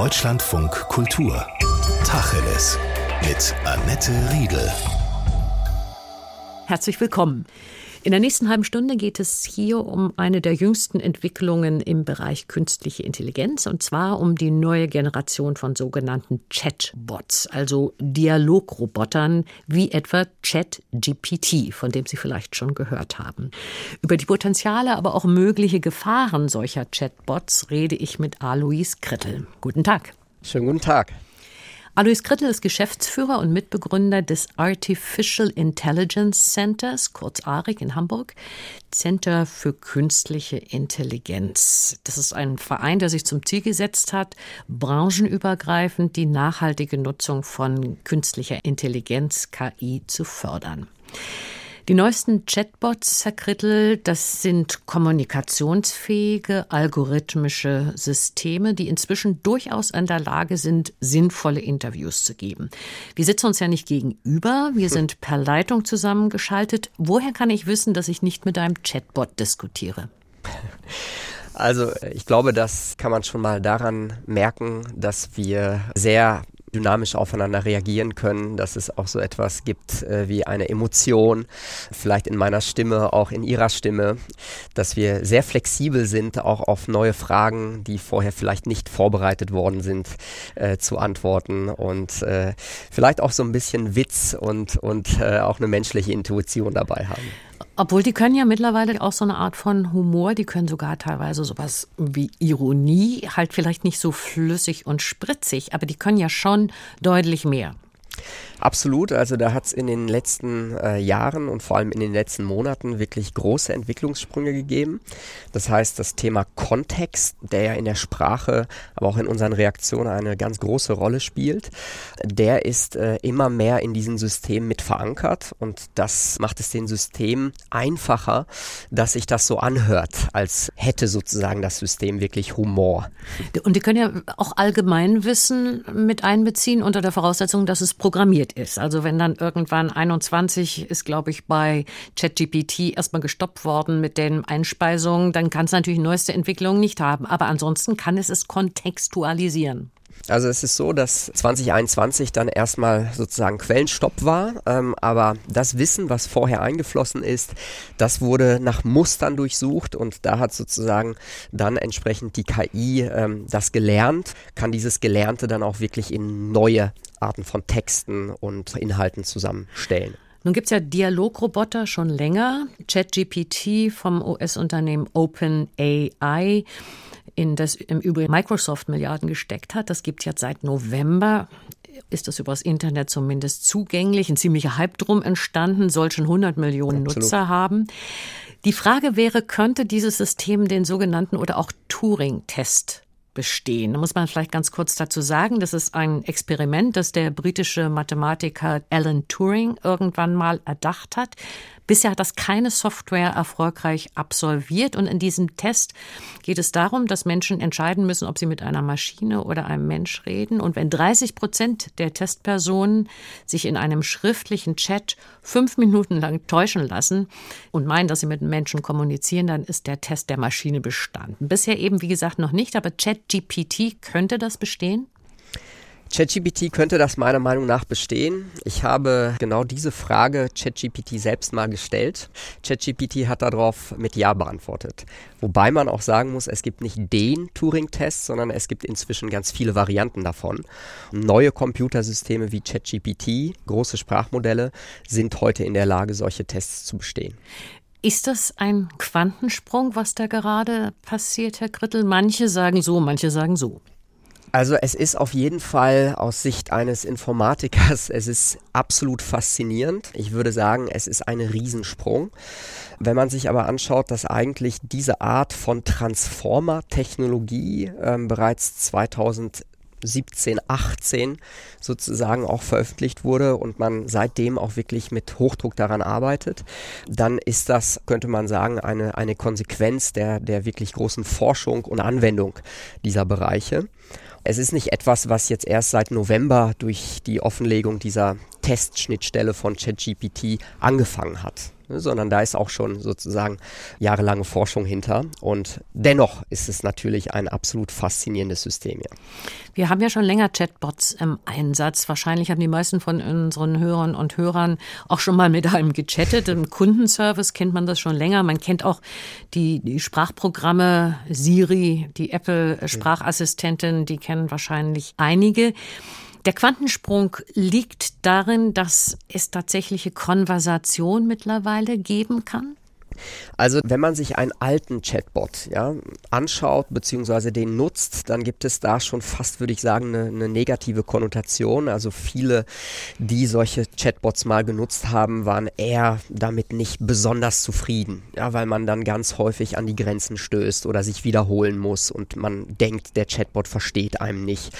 Deutschlandfunk Kultur. Tacheles. Mit Annette Riedel. Herzlich willkommen. In der nächsten halben Stunde geht es hier um eine der jüngsten Entwicklungen im Bereich künstliche Intelligenz, und zwar um die neue Generation von sogenannten Chatbots, also Dialogrobotern wie etwa ChatGPT, von dem Sie vielleicht schon gehört haben. Über die Potenziale, aber auch mögliche Gefahren solcher Chatbots rede ich mit Alois Krittel. Guten Tag. Schönen guten Tag. Alois Krittel ist Geschäftsführer und Mitbegründer des Artificial Intelligence Centers, kurz ARIC in Hamburg, Center für künstliche Intelligenz. Das ist ein Verein, der sich zum Ziel gesetzt hat, branchenübergreifend die nachhaltige Nutzung von künstlicher Intelligenz, KI, zu fördern. Die neuesten Chatbots, Herr Krittel, das sind kommunikationsfähige algorithmische Systeme, die inzwischen durchaus in der Lage sind, sinnvolle Interviews zu geben. Wir sitzen uns ja nicht gegenüber, wir hm. sind per Leitung zusammengeschaltet. Woher kann ich wissen, dass ich nicht mit einem Chatbot diskutiere? Also ich glaube, das kann man schon mal daran merken, dass wir sehr dynamisch aufeinander reagieren können, dass es auch so etwas gibt äh, wie eine Emotion, vielleicht in meiner Stimme, auch in ihrer Stimme, dass wir sehr flexibel sind, auch auf neue Fragen, die vorher vielleicht nicht vorbereitet worden sind, äh, zu antworten und äh, vielleicht auch so ein bisschen Witz und, und äh, auch eine menschliche Intuition dabei haben. Obwohl die können ja mittlerweile auch so eine Art von Humor, die können sogar teilweise sowas wie Ironie, halt vielleicht nicht so flüssig und spritzig, aber die können ja schon deutlich mehr. Absolut, also da hat es in den letzten äh, Jahren und vor allem in den letzten Monaten wirklich große Entwicklungssprünge gegeben. Das heißt, das Thema Kontext, der ja in der Sprache, aber auch in unseren Reaktionen eine ganz große Rolle spielt, der ist äh, immer mehr in diesen Systemen mit verankert und das macht es den Systemen einfacher, dass sich das so anhört, als hätte sozusagen das System wirklich Humor. Und die können ja auch Allgemeinwissen mit einbeziehen unter der Voraussetzung, dass es programmiert Zeit ist. Also wenn dann irgendwann 21 ist, glaube ich, bei ChatGPT erstmal gestoppt worden mit den Einspeisungen, dann kann es natürlich neueste Entwicklungen nicht haben. Aber ansonsten kann es es kontextualisieren. Also es ist so, dass 2021 dann erstmal sozusagen Quellenstopp war, ähm, aber das Wissen, was vorher eingeflossen ist, das wurde nach Mustern durchsucht und da hat sozusagen dann entsprechend die KI ähm, das gelernt, kann dieses Gelernte dann auch wirklich in neue Arten von Texten und Inhalten zusammenstellen. Nun gibt es ja Dialogroboter schon länger. ChatGPT vom US-Unternehmen OpenAI, in das im Übrigen Microsoft Milliarden gesteckt hat, das gibt es jetzt seit November. Ist das übers Internet zumindest zugänglich? Ein ziemlicher Hype drum entstanden, soll schon 100 Millionen Absolut. Nutzer haben. Die Frage wäre, könnte dieses System den sogenannten oder auch Turing-Test bestehen. Da muss man vielleicht ganz kurz dazu sagen, das ist ein Experiment, das der britische Mathematiker Alan Turing irgendwann mal erdacht hat. Bisher hat das keine Software erfolgreich absolviert und in diesem Test geht es darum, dass Menschen entscheiden müssen, ob sie mit einer Maschine oder einem Mensch reden. Und wenn 30 Prozent der Testpersonen sich in einem schriftlichen Chat fünf Minuten lang täuschen lassen und meinen, dass sie mit Menschen kommunizieren, dann ist der Test der Maschine bestanden. Bisher eben, wie gesagt, noch nicht, aber ChatGPT könnte das bestehen? ChatGPT könnte das meiner Meinung nach bestehen. Ich habe genau diese Frage ChatGPT selbst mal gestellt. ChatGPT hat darauf mit Ja beantwortet. Wobei man auch sagen muss, es gibt nicht den Turing-Test, sondern es gibt inzwischen ganz viele Varianten davon. Neue Computersysteme wie ChatGPT, große Sprachmodelle, sind heute in der Lage, solche Tests zu bestehen. Ist das ein Quantensprung, was da gerade passiert, Herr Krittel? Manche sagen so, manche sagen so. Also es ist auf jeden Fall aus Sicht eines Informatikers, es ist absolut faszinierend. Ich würde sagen, es ist ein Riesensprung. Wenn man sich aber anschaut, dass eigentlich diese Art von Transformer-Technologie ähm, bereits 2000 17, 18 sozusagen auch veröffentlicht wurde und man seitdem auch wirklich mit Hochdruck daran arbeitet, dann ist das, könnte man sagen, eine, eine Konsequenz der, der wirklich großen Forschung und Anwendung dieser Bereiche. Es ist nicht etwas, was jetzt erst seit November durch die Offenlegung dieser Testschnittstelle von ChatGPT angefangen hat. Ne, sondern da ist auch schon sozusagen jahrelange Forschung hinter. Und dennoch ist es natürlich ein absolut faszinierendes System. Ja. Wir haben ja schon länger Chatbots im Einsatz. Wahrscheinlich haben die meisten von unseren Hörern und Hörern auch schon mal mit einem gechattet. Im Kundenservice kennt man das schon länger. Man kennt auch die, die Sprachprogramme Siri, die Apple-Sprachassistentin, die kennen wahrscheinlich einige. Der Quantensprung liegt darin, dass es tatsächliche Konversation mittlerweile geben kann? Also wenn man sich einen alten Chatbot ja, anschaut bzw. den nutzt, dann gibt es da schon fast, würde ich sagen, eine, eine, negative Konnotation. Also viele, die solche Chatbots mal genutzt haben, waren eher damit nicht besonders zufrieden, ja, weil man dann ganz häufig an die Grenzen stößt oder sich wiederholen muss und man denkt, der Chatbot versteht einem nicht.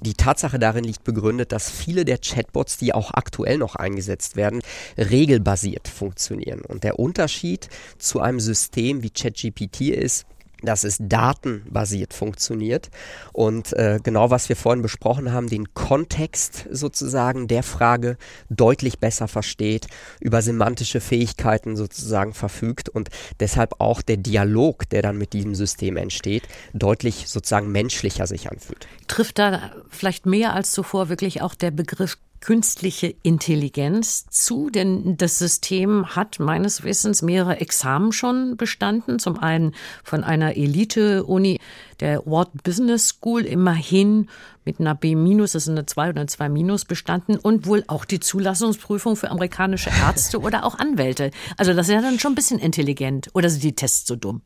Die Tatsache darin liegt begründet, dass viele der Chatbots, die auch aktuell noch eingesetzt werden, regelbasiert funktionieren. Und der Unterschied zu einem System wie ChatGPT ist, dass es datenbasiert funktioniert und äh, genau was wir vorhin besprochen haben, den Kontext sozusagen der Frage deutlich besser versteht, über semantische Fähigkeiten sozusagen verfügt und deshalb auch der Dialog, der dann mit diesem System entsteht, deutlich sozusagen menschlicher sich anfühlt. Trifft da vielleicht mehr als zuvor wirklich auch der Begriff künstliche Intelligenz zu, denn das System hat meines Wissens mehrere Examen schon bestanden. Zum einen von einer Elite-Uni der Ward Business School immerhin mit einer B-, das ist eine 2 oder eine 2 minus bestanden und wohl auch die Zulassungsprüfung für amerikanische Ärzte oder auch Anwälte. Also das ist ja dann schon ein bisschen intelligent. Oder sind die Tests so dumm?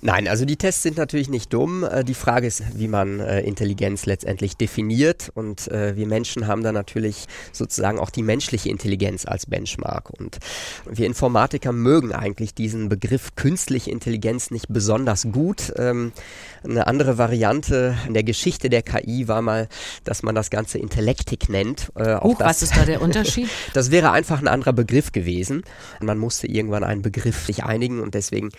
Nein, also die Tests sind natürlich nicht dumm. Äh, die Frage ist, wie man äh, Intelligenz letztendlich definiert. Und äh, wir Menschen haben da natürlich sozusagen auch die menschliche Intelligenz als Benchmark. Und wir Informatiker mögen eigentlich diesen Begriff künstliche Intelligenz nicht besonders gut. Eine andere Variante in der Geschichte der KI war mal, dass man das Ganze Intellektik nennt. Huch, was ist da der Unterschied? das wäre einfach ein anderer Begriff gewesen. Man musste irgendwann einen Begriff sich einigen und deswegen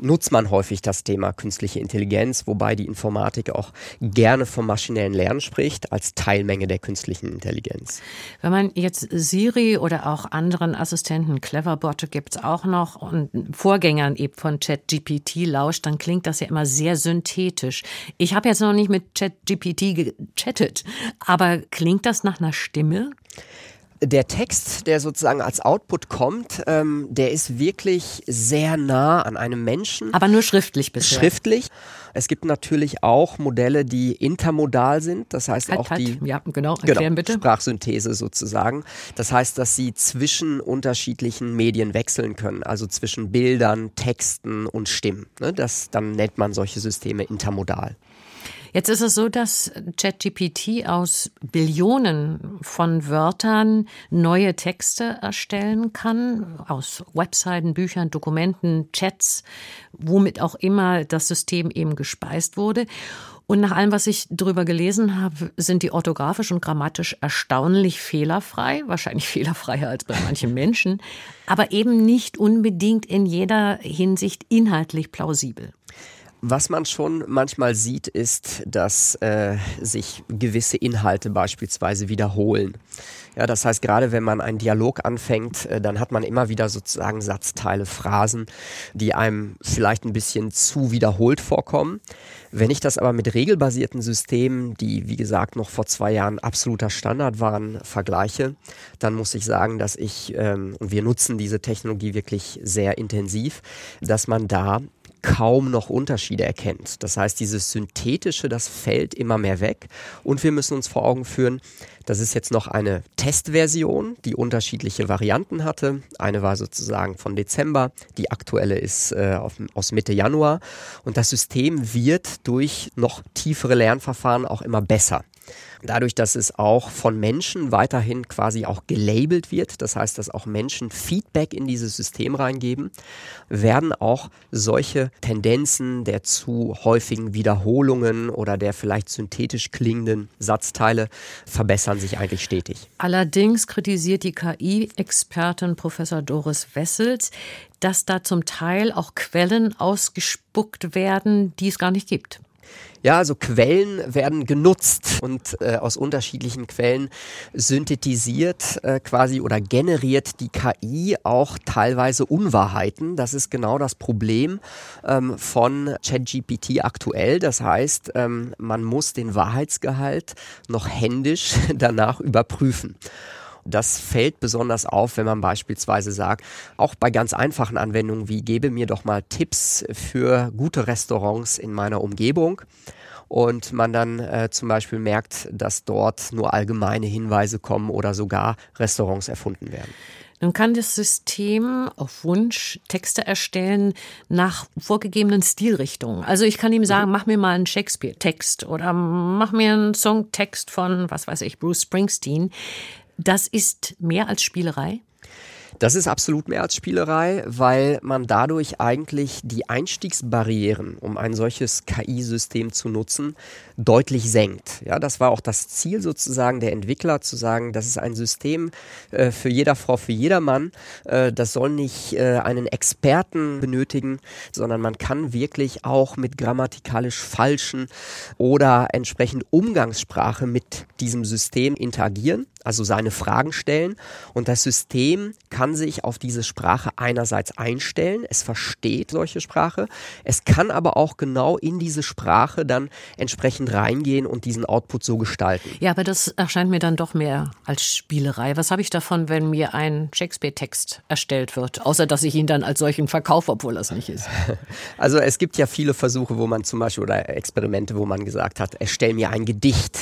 nutzt man häufig das Thema künstliche Intelligenz, wobei die Informatik auch gerne vom maschinellen Lernen spricht als Teilmenge der künstlichen Intelligenz. Wenn man jetzt Siri oder auch anderen Assistenten, Cleverbot gibt es auch noch und Vorgängern eben von ChatGPT lauscht, dann klingt das ja immer sehr synthetisch. Ich habe jetzt noch nicht mit ChatGPT gechattet, aber klingt das nach einer Stimme? Der Text, der sozusagen als Output kommt, ähm, der ist wirklich sehr nah an einem Menschen. Aber nur schriftlich bisher. Schriftlich. Es gibt natürlich auch Modelle, die intermodal sind. Das heißt halt, auch halt. die ja, genau, erklären genau, bitte. Sprachsynthese sozusagen. Das heißt, dass sie zwischen unterschiedlichen Medien wechseln können, also zwischen Bildern, Texten und Stimmen. Ne? Das, dann nennt man solche Systeme intermodal. Jetzt ist es so, dass ChatGPT aus Billionen von Wörtern neue Texte erstellen kann, aus Webseiten, Büchern, Dokumenten, Chats, womit auch immer das System eben gespeist wurde. Und nach allem, was ich darüber gelesen habe, sind die orthografisch und grammatisch erstaunlich fehlerfrei, wahrscheinlich fehlerfreier als bei manchen Menschen, aber eben nicht unbedingt in jeder Hinsicht inhaltlich plausibel. Was man schon manchmal sieht, ist, dass äh, sich gewisse Inhalte beispielsweise wiederholen. Ja, das heißt, gerade wenn man einen Dialog anfängt, äh, dann hat man immer wieder sozusagen Satzteile, Phrasen, die einem vielleicht ein bisschen zu wiederholt vorkommen. Wenn ich das aber mit regelbasierten Systemen, die wie gesagt noch vor zwei Jahren absoluter Standard waren, vergleiche, dann muss ich sagen, dass ich, ähm, und wir nutzen diese Technologie wirklich sehr intensiv, dass man da kaum noch Unterschiede erkennt. Das heißt, dieses Synthetische, das fällt immer mehr weg und wir müssen uns vor Augen führen, das ist jetzt noch eine Testversion, die unterschiedliche Varianten hatte. Eine war sozusagen von Dezember, die aktuelle ist äh, auf, aus Mitte Januar und das System wird durch noch tiefere Lernverfahren auch immer besser. Dadurch, dass es auch von Menschen weiterhin quasi auch gelabelt wird, das heißt, dass auch Menschen Feedback in dieses System reingeben, werden auch solche Tendenzen der zu häufigen Wiederholungen oder der vielleicht synthetisch klingenden Satzteile verbessern sich eigentlich stetig. Allerdings kritisiert die KI-Expertin Professor Doris Wessels, dass da zum Teil auch Quellen ausgespuckt werden, die es gar nicht gibt. Ja, also Quellen werden genutzt und äh, aus unterschiedlichen Quellen synthetisiert äh, quasi oder generiert die KI auch teilweise Unwahrheiten. Das ist genau das Problem ähm, von ChatGPT aktuell. Das heißt, ähm, man muss den Wahrheitsgehalt noch händisch danach überprüfen. Das fällt besonders auf, wenn man beispielsweise sagt, auch bei ganz einfachen Anwendungen wie gebe mir doch mal Tipps für gute Restaurants in meiner Umgebung und man dann äh, zum Beispiel merkt, dass dort nur allgemeine Hinweise kommen oder sogar Restaurants erfunden werden. Nun kann das System auf Wunsch Texte erstellen nach vorgegebenen Stilrichtungen. Also ich kann ihm sagen, mhm. mach mir mal einen Shakespeare-Text oder mach mir einen Songtext von, was weiß ich, Bruce Springsteen. Das ist mehr als Spielerei? Das ist absolut mehr als Spielerei, weil man dadurch eigentlich die Einstiegsbarrieren, um ein solches KI-System zu nutzen, deutlich senkt. Ja, das war auch das Ziel sozusagen der Entwickler, zu sagen, das ist ein System äh, für jeder Frau, für jedermann. Äh, das soll nicht äh, einen Experten benötigen, sondern man kann wirklich auch mit grammatikalisch falschen oder entsprechend Umgangssprache mit diesem System interagieren also seine Fragen stellen und das System kann sich auf diese Sprache einerseits einstellen, es versteht solche Sprache, es kann aber auch genau in diese Sprache dann entsprechend reingehen und diesen Output so gestalten. Ja, aber das erscheint mir dann doch mehr als Spielerei. Was habe ich davon, wenn mir ein Shakespeare-Text erstellt wird, außer dass ich ihn dann als solchen verkaufe, obwohl das nicht ist? Also es gibt ja viele Versuche, wo man zum Beispiel oder Experimente, wo man gesagt hat, erstell mir ein Gedicht.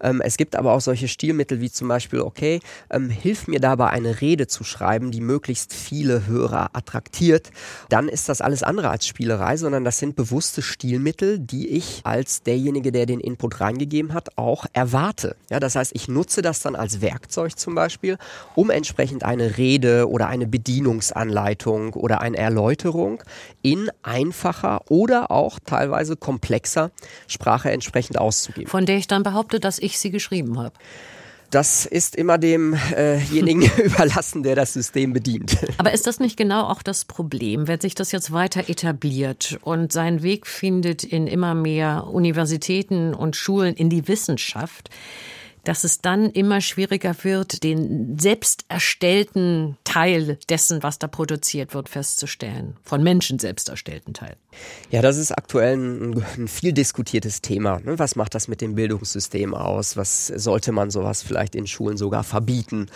Ähm, es gibt aber auch solche Stilmittel wie zum Beispiel Beispiel, okay, ähm, hilf mir dabei eine Rede zu schreiben, die möglichst viele Hörer attraktiert, dann ist das alles andere als Spielerei, sondern das sind bewusste Stilmittel, die ich als derjenige, der den Input reingegeben hat, auch erwarte. Ja, das heißt, ich nutze das dann als Werkzeug zum Beispiel, um entsprechend eine Rede oder eine Bedienungsanleitung oder eine Erläuterung in einfacher oder auch teilweise komplexer Sprache entsprechend auszugeben. Von der ich dann behaupte, dass ich sie geschrieben habe. Das ist immer demjenigen äh überlassen, der das System bedient. Aber ist das nicht genau auch das Problem, wenn sich das jetzt weiter etabliert und seinen Weg findet in immer mehr Universitäten und Schulen in die Wissenschaft? Dass es dann immer schwieriger wird, den selbst erstellten Teil dessen, was da produziert wird, festzustellen. Von Menschen selbst erstellten Teil. Ja, das ist aktuell ein, ein viel diskutiertes Thema. Ne? Was macht das mit dem Bildungssystem aus? Was sollte man sowas vielleicht in Schulen sogar verbieten?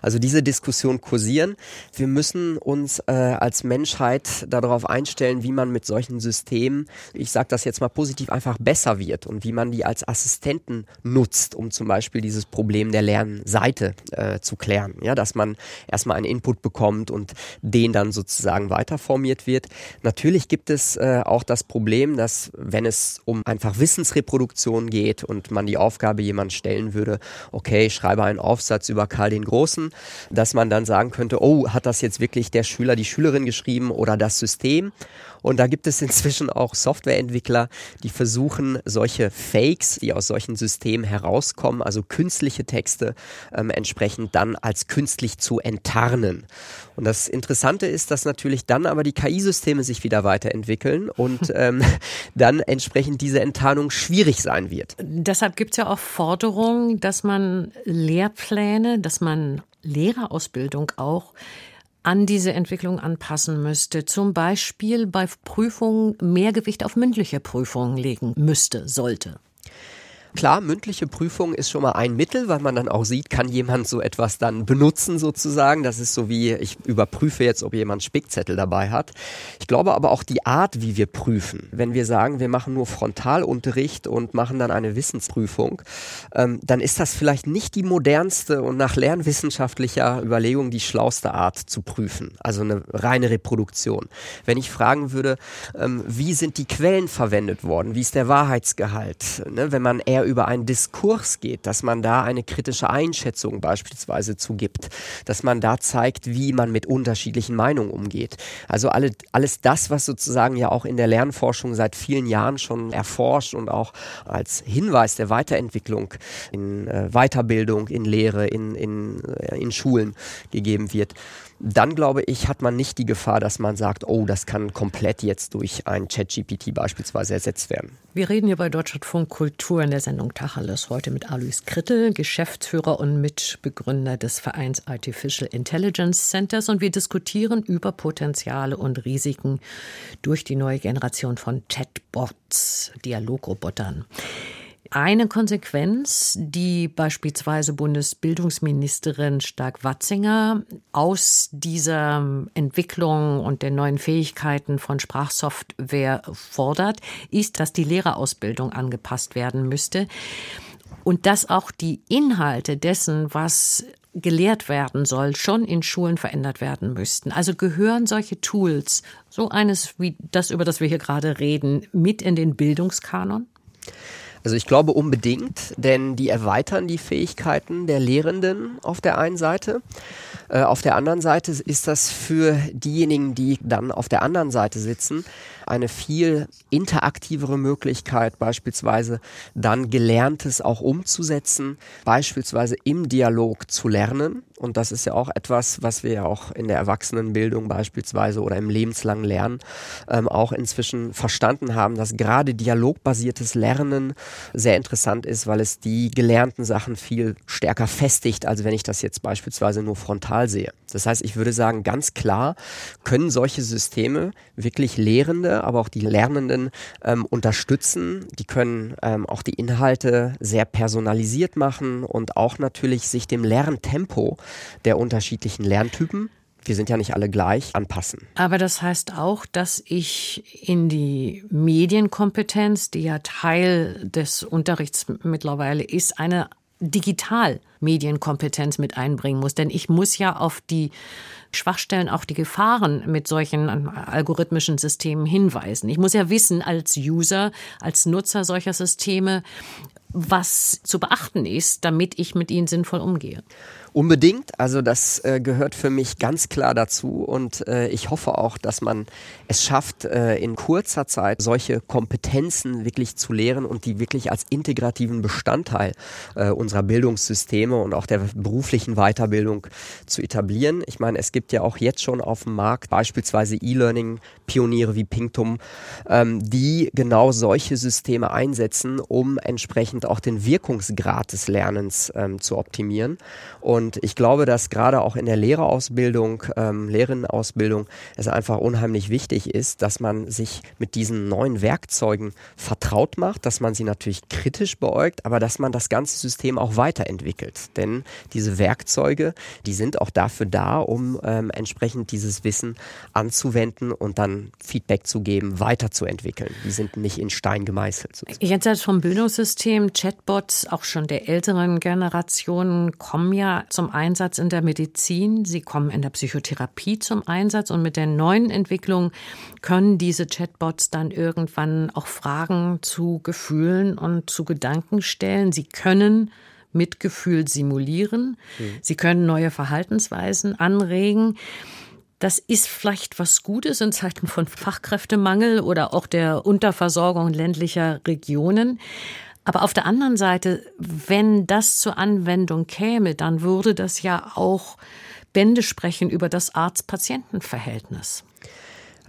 Also diese Diskussion kursieren. Wir müssen uns äh, als Menschheit darauf einstellen, wie man mit solchen Systemen, ich sage das jetzt mal positiv, einfach besser wird und wie man die als Assistenten nutzt, um zum Beispiel dieses Problem der Lernseite äh, zu klären. Ja, dass man erstmal einen Input bekommt und den dann sozusagen weiterformiert wird. Natürlich gibt es äh, auch das Problem, dass wenn es um einfach Wissensreproduktion geht und man die Aufgabe jemand stellen würde, okay, schreibe einen Aufsatz über Karl den Großen, dass man dann sagen könnte, oh, hat das jetzt wirklich der Schüler, die Schülerin geschrieben oder das System? Und da gibt es inzwischen auch Softwareentwickler, die versuchen, solche Fakes, die aus solchen Systemen herauskommen, also künstliche Texte, ähm, entsprechend dann als künstlich zu enttarnen. Und das Interessante ist, dass natürlich dann aber die KI-Systeme sich wieder weiterentwickeln und ähm, dann entsprechend diese Enttarnung schwierig sein wird. Deshalb gibt es ja auch Forderungen, dass man Lehrpläne, dass man Lehrerausbildung auch an diese Entwicklung anpassen müsste. Zum Beispiel bei Prüfungen mehr Gewicht auf mündliche Prüfungen legen müsste, sollte. Klar, mündliche Prüfung ist schon mal ein Mittel, weil man dann auch sieht, kann jemand so etwas dann benutzen sozusagen. Das ist so wie, ich überprüfe jetzt, ob jemand Spickzettel dabei hat. Ich glaube aber auch die Art, wie wir prüfen. Wenn wir sagen, wir machen nur Frontalunterricht und machen dann eine Wissensprüfung, ähm, dann ist das vielleicht nicht die modernste und nach lernwissenschaftlicher Überlegung die schlauste Art zu prüfen. Also eine reine Reproduktion. Wenn ich fragen würde, ähm, wie sind die Quellen verwendet worden? Wie ist der Wahrheitsgehalt? Ne? Wenn man eher über einen Diskurs geht, dass man da eine kritische Einschätzung beispielsweise zugibt, dass man da zeigt, wie man mit unterschiedlichen Meinungen umgeht. Also alle, alles das, was sozusagen ja auch in der Lernforschung seit vielen Jahren schon erforscht und auch als Hinweis der Weiterentwicklung in äh, Weiterbildung, in Lehre, in, in, äh, in Schulen gegeben wird dann glaube ich, hat man nicht die Gefahr, dass man sagt, oh, das kann komplett jetzt durch ein ChatGPT beispielsweise ersetzt werden. Wir reden hier bei Deutschlandfunk Kultur in der Sendung Tacheles heute mit Alois Krittel, Geschäftsführer und Mitbegründer des Vereins Artificial Intelligence Centers und wir diskutieren über Potenziale und Risiken durch die neue Generation von Chatbots, Dialogrobotern. Eine Konsequenz, die beispielsweise Bundesbildungsministerin Stark-Watzinger aus dieser Entwicklung und den neuen Fähigkeiten von Sprachsoftware fordert, ist, dass die Lehrerausbildung angepasst werden müsste und dass auch die Inhalte dessen, was gelehrt werden soll, schon in Schulen verändert werden müssten. Also gehören solche Tools, so eines wie das, über das wir hier gerade reden, mit in den Bildungskanon? Also ich glaube unbedingt, denn die erweitern die Fähigkeiten der Lehrenden auf der einen Seite. Äh, auf der anderen Seite ist das für diejenigen, die dann auf der anderen Seite sitzen, eine viel interaktivere Möglichkeit, beispielsweise dann Gelerntes auch umzusetzen, beispielsweise im Dialog zu lernen. Und das ist ja auch etwas, was wir ja auch in der Erwachsenenbildung beispielsweise oder im lebenslangen Lernen ähm, auch inzwischen verstanden haben, dass gerade dialogbasiertes Lernen sehr interessant ist, weil es die gelernten Sachen viel stärker festigt, als wenn ich das jetzt beispielsweise nur frontal sehe. Das heißt, ich würde sagen, ganz klar können solche Systeme wirklich Lehrende, aber auch die Lernenden ähm, unterstützen. Die können ähm, auch die Inhalte sehr personalisiert machen und auch natürlich sich dem Lerntempo der unterschiedlichen Lerntypen wir sind ja nicht alle gleich, anpassen. Aber das heißt auch, dass ich in die Medienkompetenz, die ja Teil des Unterrichts mittlerweile ist, eine Digitalmedienkompetenz mit einbringen muss. Denn ich muss ja auf die Schwachstellen, auch die Gefahren mit solchen algorithmischen Systemen hinweisen. Ich muss ja wissen als User, als Nutzer solcher Systeme, was zu beachten ist, damit ich mit ihnen sinnvoll umgehe. Unbedingt, also das äh, gehört für mich ganz klar dazu und äh, ich hoffe auch, dass man es schafft, äh, in kurzer Zeit solche Kompetenzen wirklich zu lehren und die wirklich als integrativen Bestandteil äh, unserer Bildungssysteme und auch der beruflichen Weiterbildung zu etablieren. Ich meine, es gibt ja auch jetzt schon auf dem Markt beispielsweise E-Learning-Pioniere wie Pingtum, ähm, die genau solche Systeme einsetzen, um entsprechend auch den Wirkungsgrad des Lernens ähm, zu optimieren. Und und ich glaube, dass gerade auch in der Lehrerausbildung, ähm, Lehrerinnenausbildung, es einfach unheimlich wichtig ist, dass man sich mit diesen neuen Werkzeugen vertraut macht, dass man sie natürlich kritisch beäugt, aber dass man das ganze System auch weiterentwickelt. Denn diese Werkzeuge, die sind auch dafür da, um ähm, entsprechend dieses Wissen anzuwenden und dann Feedback zu geben, weiterzuentwickeln. Die sind nicht in Stein gemeißelt. Sozusagen. Jetzt vom Bildungssystem, Chatbots, auch schon der älteren Generationen kommen ja zum Einsatz in der Medizin, sie kommen in der Psychotherapie zum Einsatz und mit der neuen Entwicklung können diese Chatbots dann irgendwann auch Fragen zu Gefühlen und zu Gedanken stellen. Sie können Mitgefühl simulieren, mhm. sie können neue Verhaltensweisen anregen. Das ist vielleicht was Gutes in Zeiten von Fachkräftemangel oder auch der Unterversorgung ländlicher Regionen. Aber auf der anderen Seite, wenn das zur Anwendung käme, dann würde das ja auch Bände sprechen über das Arzt-Patienten-Verhältnis.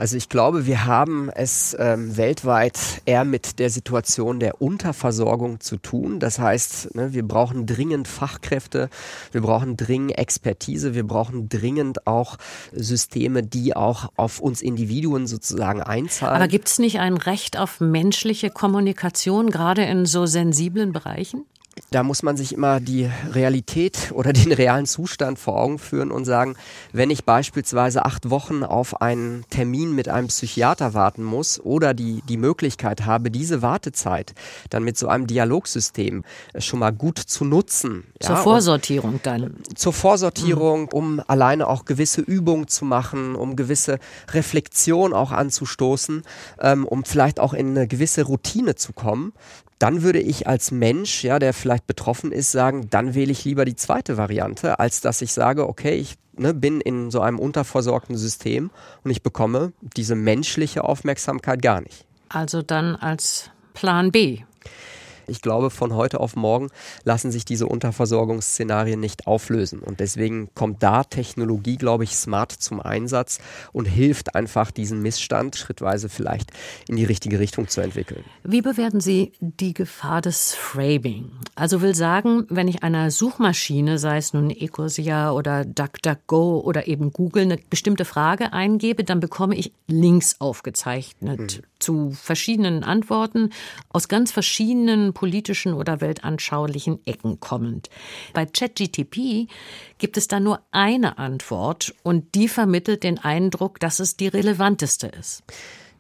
Also ich glaube, wir haben es ähm, weltweit eher mit der Situation der Unterversorgung zu tun. Das heißt, ne, wir brauchen dringend Fachkräfte, wir brauchen dringend Expertise, wir brauchen dringend auch Systeme, die auch auf uns Individuen sozusagen einzahlen. Aber gibt es nicht ein Recht auf menschliche Kommunikation, gerade in so sensiblen Bereichen? Da muss man sich immer die Realität oder den realen Zustand vor Augen führen und sagen, wenn ich beispielsweise acht Wochen auf einen Termin mit einem Psychiater warten muss oder die, die Möglichkeit habe, diese Wartezeit dann mit so einem Dialogsystem schon mal gut zu nutzen. Zur ja, Vorsortierung dann. Zur Vorsortierung, mhm. um alleine auch gewisse Übungen zu machen, um gewisse Reflexion auch anzustoßen, ähm, um vielleicht auch in eine gewisse Routine zu kommen, dann würde ich als Mensch, ja, der vielleicht betroffen ist, sagen, dann wähle ich lieber die zweite Variante, als dass ich sage, okay, ich ne, bin in so einem unterversorgten System und ich bekomme diese menschliche Aufmerksamkeit gar nicht. Also dann als Plan B. Ich glaube, von heute auf morgen lassen sich diese Unterversorgungsszenarien nicht auflösen. Und deswegen kommt da Technologie, glaube ich, smart zum Einsatz und hilft einfach, diesen Missstand schrittweise vielleicht in die richtige Richtung zu entwickeln. Wie bewerten Sie die Gefahr des Framing? Also will sagen, wenn ich einer Suchmaschine, sei es nun Ecosia oder DuckDuckGo oder eben Google, eine bestimmte Frage eingebe, dann bekomme ich Links aufgezeichnet mhm. zu verschiedenen Antworten aus ganz verschiedenen politischen oder weltanschaulichen Ecken kommend. Bei ChatGTP gibt es da nur eine Antwort und die vermittelt den Eindruck, dass es die relevanteste ist.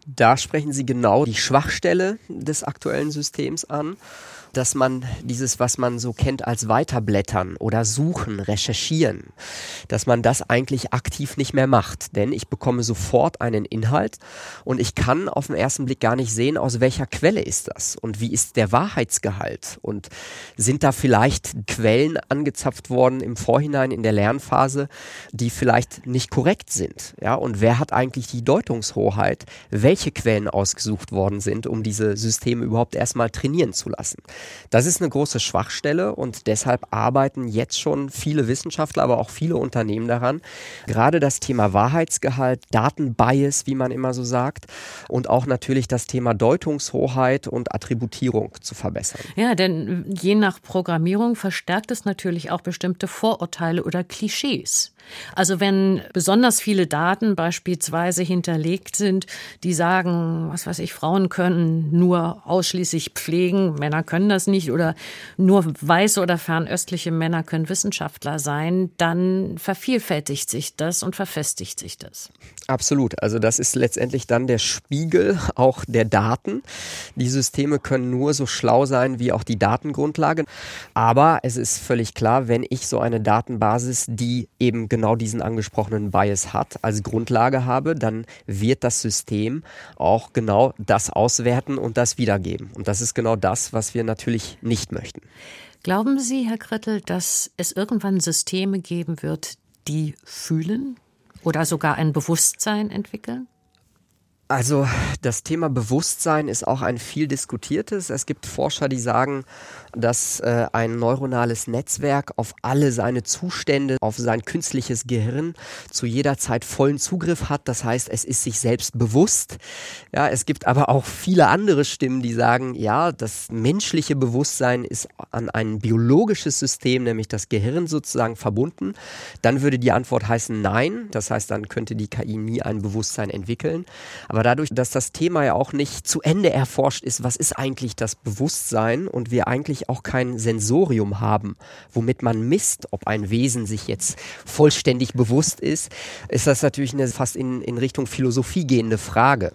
Da sprechen Sie genau die Schwachstelle des aktuellen Systems an dass man dieses, was man so kennt als Weiterblättern oder Suchen, Recherchieren, dass man das eigentlich aktiv nicht mehr macht. Denn ich bekomme sofort einen Inhalt und ich kann auf den ersten Blick gar nicht sehen, aus welcher Quelle ist das und wie ist der Wahrheitsgehalt und sind da vielleicht Quellen angezapft worden im Vorhinein in der Lernphase, die vielleicht nicht korrekt sind. Ja, und wer hat eigentlich die Deutungshoheit, welche Quellen ausgesucht worden sind, um diese Systeme überhaupt erstmal trainieren zu lassen? Das ist eine große Schwachstelle und deshalb arbeiten jetzt schon viele Wissenschaftler, aber auch viele Unternehmen daran, gerade das Thema Wahrheitsgehalt, Datenbias, wie man immer so sagt, und auch natürlich das Thema Deutungshoheit und Attributierung zu verbessern. Ja, denn je nach Programmierung verstärkt es natürlich auch bestimmte Vorurteile oder Klischees. Also wenn besonders viele Daten beispielsweise hinterlegt sind, die sagen, was weiß ich, Frauen können nur ausschließlich pflegen, Männer können das nicht oder nur weiße oder fernöstliche Männer können Wissenschaftler sein, dann vervielfältigt sich das und verfestigt sich das. Absolut. Also das ist letztendlich dann der Spiegel auch der Daten. Die Systeme können nur so schlau sein wie auch die Datengrundlage. Aber es ist völlig klar, wenn ich so eine Datenbasis, die eben genau diesen angesprochenen Bias hat, als Grundlage habe, dann wird das System auch genau das auswerten und das wiedergeben. Und das ist genau das, was wir natürlich nicht möchten. Glauben Sie, Herr Krettel, dass es irgendwann Systeme geben wird, die fühlen oder sogar ein Bewusstsein entwickeln? Also das Thema Bewusstsein ist auch ein viel diskutiertes. Es gibt Forscher, die sagen, dass äh, ein neuronales Netzwerk auf alle seine Zustände, auf sein künstliches Gehirn zu jeder Zeit vollen Zugriff hat. Das heißt, es ist sich selbst bewusst. Ja, es gibt aber auch viele andere Stimmen, die sagen, ja, das menschliche Bewusstsein ist an ein biologisches System, nämlich das Gehirn sozusagen verbunden. Dann würde die Antwort heißen nein. Das heißt, dann könnte die KI nie ein Bewusstsein entwickeln. Aber dadurch, dass das Thema ja auch nicht zu Ende erforscht ist, was ist eigentlich das Bewusstsein und wir eigentlich auch kein Sensorium haben, womit man misst, ob ein Wesen sich jetzt vollständig bewusst ist, ist das natürlich eine fast in, in Richtung Philosophie gehende Frage.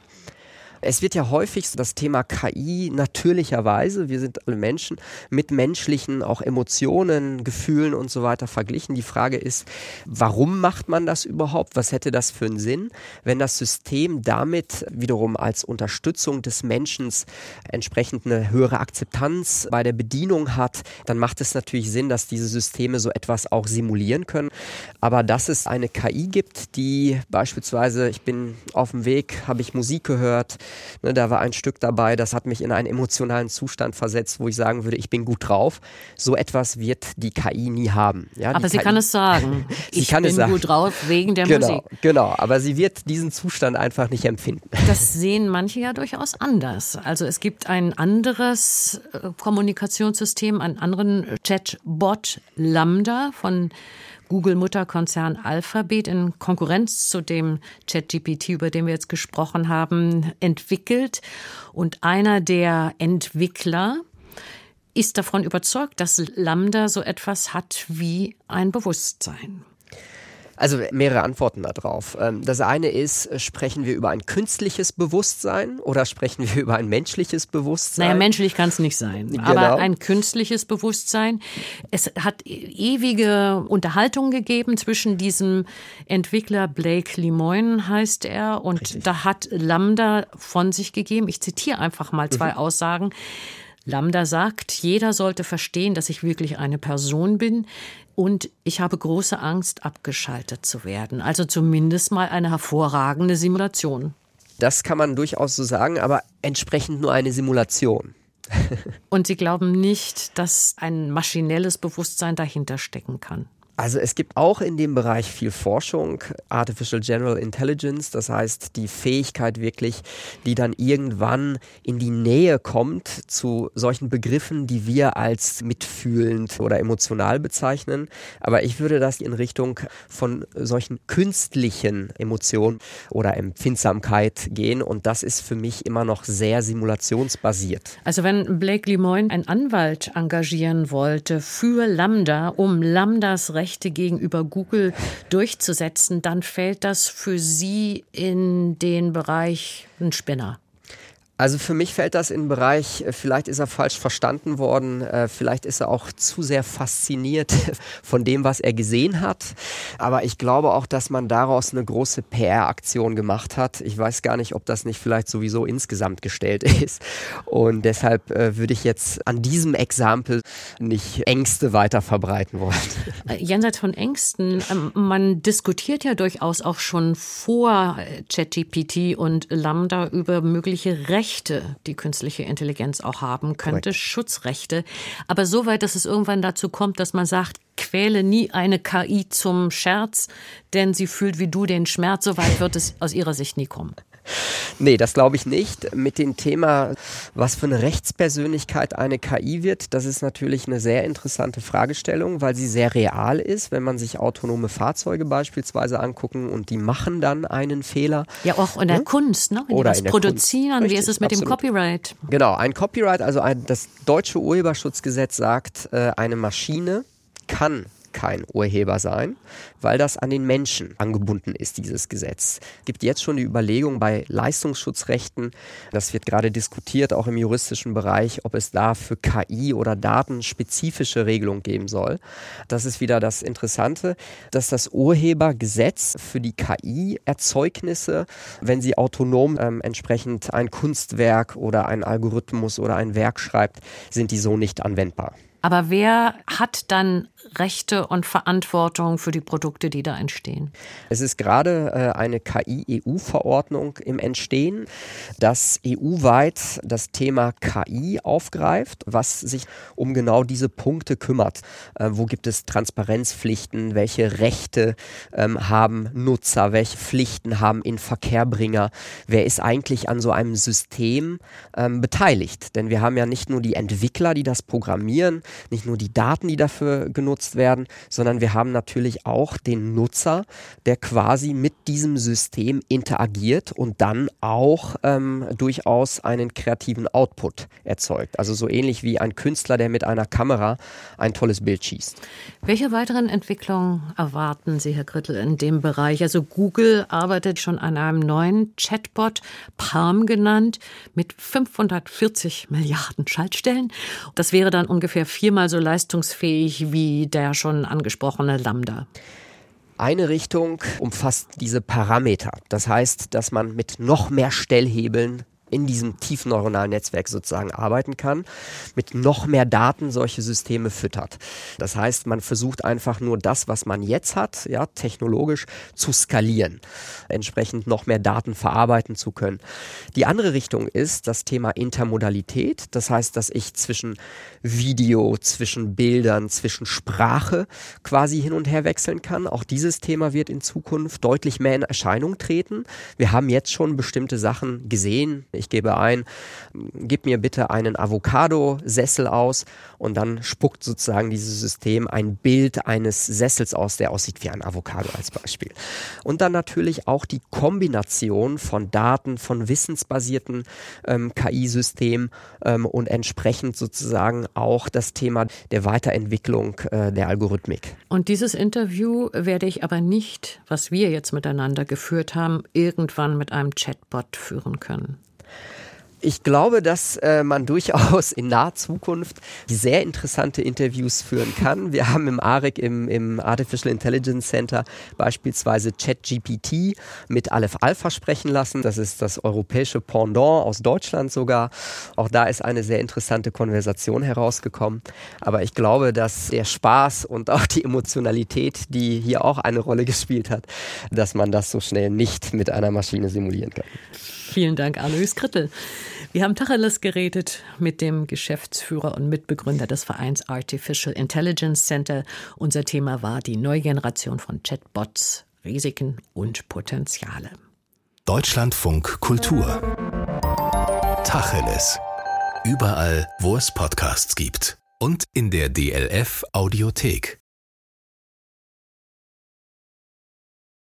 Es wird ja häufig das Thema KI natürlicherweise, wir sind alle Menschen, mit menschlichen auch Emotionen, Gefühlen und so weiter verglichen. Die Frage ist, warum macht man das überhaupt? Was hätte das für einen Sinn, wenn das System damit wiederum als Unterstützung des Menschen entsprechend eine höhere Akzeptanz bei der Bedienung hat, dann macht es natürlich Sinn, dass diese Systeme so etwas auch simulieren können. Aber dass es eine KI gibt, die beispielsweise, ich bin auf dem Weg, habe ich Musik gehört, Ne, da war ein Stück dabei, das hat mich in einen emotionalen Zustand versetzt, wo ich sagen würde, ich bin gut drauf. So etwas wird die KI nie haben. Ja, aber sie KI, kann es sagen. sie ich kann bin es sagen. gut drauf wegen der genau, Musik. Genau, aber sie wird diesen Zustand einfach nicht empfinden. Das sehen manche ja durchaus anders. Also es gibt ein anderes äh, Kommunikationssystem, einen anderen Chatbot Lambda von Google-Mutterkonzern Alphabet in Konkurrenz zu dem ChatGPT, über den wir jetzt gesprochen haben, entwickelt. Und einer der Entwickler ist davon überzeugt, dass Lambda so etwas hat wie ein Bewusstsein. Also mehrere Antworten darauf. Ähm, das eine ist, sprechen wir über ein künstliches Bewusstsein oder sprechen wir über ein menschliches Bewusstsein? Naja, menschlich kann es nicht sein, genau. aber ein künstliches Bewusstsein. Es hat ewige Unterhaltungen gegeben zwischen diesem Entwickler Blake Lemoyne heißt er und Richtig. da hat Lambda von sich gegeben. Ich zitiere einfach mal zwei mhm. Aussagen. Lambda sagt, jeder sollte verstehen, dass ich wirklich eine Person bin. Und ich habe große Angst, abgeschaltet zu werden. Also zumindest mal eine hervorragende Simulation. Das kann man durchaus so sagen, aber entsprechend nur eine Simulation. Und Sie glauben nicht, dass ein maschinelles Bewusstsein dahinter stecken kann? Also es gibt auch in dem Bereich viel Forschung, Artificial General Intelligence, das heißt die Fähigkeit wirklich, die dann irgendwann in die Nähe kommt zu solchen Begriffen, die wir als mitfühlend oder emotional bezeichnen. Aber ich würde das in Richtung von solchen künstlichen Emotionen oder Empfindsamkeit gehen und das ist für mich immer noch sehr simulationsbasiert. Also wenn Blake Lemoyne einen Anwalt engagieren wollte für Lambda, um Lambdas Recht Rechte gegenüber Google durchzusetzen, dann fällt das für Sie in den Bereich ein Spinner. Also für mich fällt das in den Bereich, äh, vielleicht ist er falsch verstanden worden, äh, vielleicht ist er auch zu sehr fasziniert von dem, was er gesehen hat. Aber ich glaube auch, dass man daraus eine große PR-Aktion gemacht hat. Ich weiß gar nicht, ob das nicht vielleicht sowieso insgesamt gestellt ist. Und deshalb äh, würde ich jetzt an diesem Exempel nicht Ängste weiter verbreiten wollen. Jenseits von Ängsten, ähm, man diskutiert ja durchaus auch schon vor ChatGPT und Lambda über mögliche Rechte Rechte, die künstliche Intelligenz auch haben könnte, Correct. Schutzrechte. Aber so weit, dass es irgendwann dazu kommt, dass man sagt, quäle nie eine KI zum Scherz, denn sie fühlt wie du den Schmerz. So weit wird es aus ihrer Sicht nie kommen. Nee, das glaube ich nicht. Mit dem Thema, was für eine Rechtspersönlichkeit eine KI wird, das ist natürlich eine sehr interessante Fragestellung, weil sie sehr real ist, wenn man sich autonome Fahrzeuge beispielsweise angucken und die machen dann einen Fehler. Ja, auch in der hm? Kunst, ne? Wenn Oder die was produzieren, Kunst. wie ist es mit absolut. dem Copyright? Genau, ein Copyright, also ein, das deutsche Urheberschutzgesetz sagt, äh, eine Maschine kann kein Urheber sein, weil das an den Menschen angebunden ist, dieses Gesetz. Es gibt jetzt schon die Überlegung bei Leistungsschutzrechten, das wird gerade diskutiert, auch im juristischen Bereich, ob es da für KI oder Daten spezifische Regelungen geben soll. Das ist wieder das Interessante, dass das Urhebergesetz für die KI-Erzeugnisse, wenn sie autonom ähm, entsprechend ein Kunstwerk oder ein Algorithmus oder ein Werk schreibt, sind die so nicht anwendbar. Aber wer hat dann Rechte und Verantwortung für die Produkte, die da entstehen? Es ist gerade äh, eine KI-EU-Verordnung im Entstehen, das EU-weit das Thema KI aufgreift, was sich um genau diese Punkte kümmert. Äh, wo gibt es Transparenzpflichten? Welche Rechte ähm, haben Nutzer? Welche Pflichten haben Inverkehrbringer? Wer ist eigentlich an so einem System ähm, beteiligt? Denn wir haben ja nicht nur die Entwickler, die das programmieren, nicht nur die Daten, die dafür genutzt werden, sondern wir haben natürlich auch den Nutzer, der quasi mit diesem System interagiert und dann auch ähm, durchaus einen kreativen Output erzeugt. Also so ähnlich wie ein Künstler, der mit einer Kamera ein tolles Bild schießt. Welche weiteren Entwicklungen erwarten Sie, Herr Krittel, in dem Bereich? Also Google arbeitet schon an einem neuen Chatbot, Palm genannt, mit 540 Milliarden Schaltstellen. Das wäre dann ungefähr viermal so leistungsfähig wie der schon angesprochene Lambda. Eine Richtung umfasst diese Parameter. Das heißt, dass man mit noch mehr Stellhebeln in diesem tiefen neuronalen Netzwerk sozusagen arbeiten kann, mit noch mehr Daten solche Systeme füttert. Das heißt, man versucht einfach nur das, was man jetzt hat, ja, technologisch zu skalieren, entsprechend noch mehr Daten verarbeiten zu können. Die andere Richtung ist das Thema Intermodalität. Das heißt, dass ich zwischen Video, zwischen Bildern, zwischen Sprache quasi hin und her wechseln kann. Auch dieses Thema wird in Zukunft deutlich mehr in Erscheinung treten. Wir haben jetzt schon bestimmte Sachen gesehen ich gebe ein, gib mir bitte einen Avocado-Sessel aus und dann spuckt sozusagen dieses System ein Bild eines Sessels aus, der aussieht wie ein Avocado als Beispiel. Und dann natürlich auch die Kombination von Daten, von wissensbasierten ähm, KI-Systemen ähm, und entsprechend sozusagen auch das Thema der Weiterentwicklung äh, der Algorithmik. Und dieses Interview werde ich aber nicht, was wir jetzt miteinander geführt haben, irgendwann mit einem Chatbot führen können. Ich glaube, dass äh, man durchaus in naher Zukunft sehr interessante Interviews führen kann. Wir haben im ARIC, im, im Artificial Intelligence Center, beispielsweise ChatGPT mit Aleph Alpha sprechen lassen. Das ist das europäische Pendant aus Deutschland sogar. Auch da ist eine sehr interessante Konversation herausgekommen. Aber ich glaube, dass der Spaß und auch die Emotionalität, die hier auch eine Rolle gespielt hat, dass man das so schnell nicht mit einer Maschine simulieren kann. Vielen Dank, Alois Krittel. Wir haben Tacheles geredet mit dem Geschäftsführer und Mitbegründer des Vereins Artificial Intelligence Center. Unser Thema war die neue Generation von Chatbots, Risiken und Potenziale. Deutschlandfunk Kultur. Tacheles. Überall, wo es Podcasts gibt. Und in der DLF Audiothek.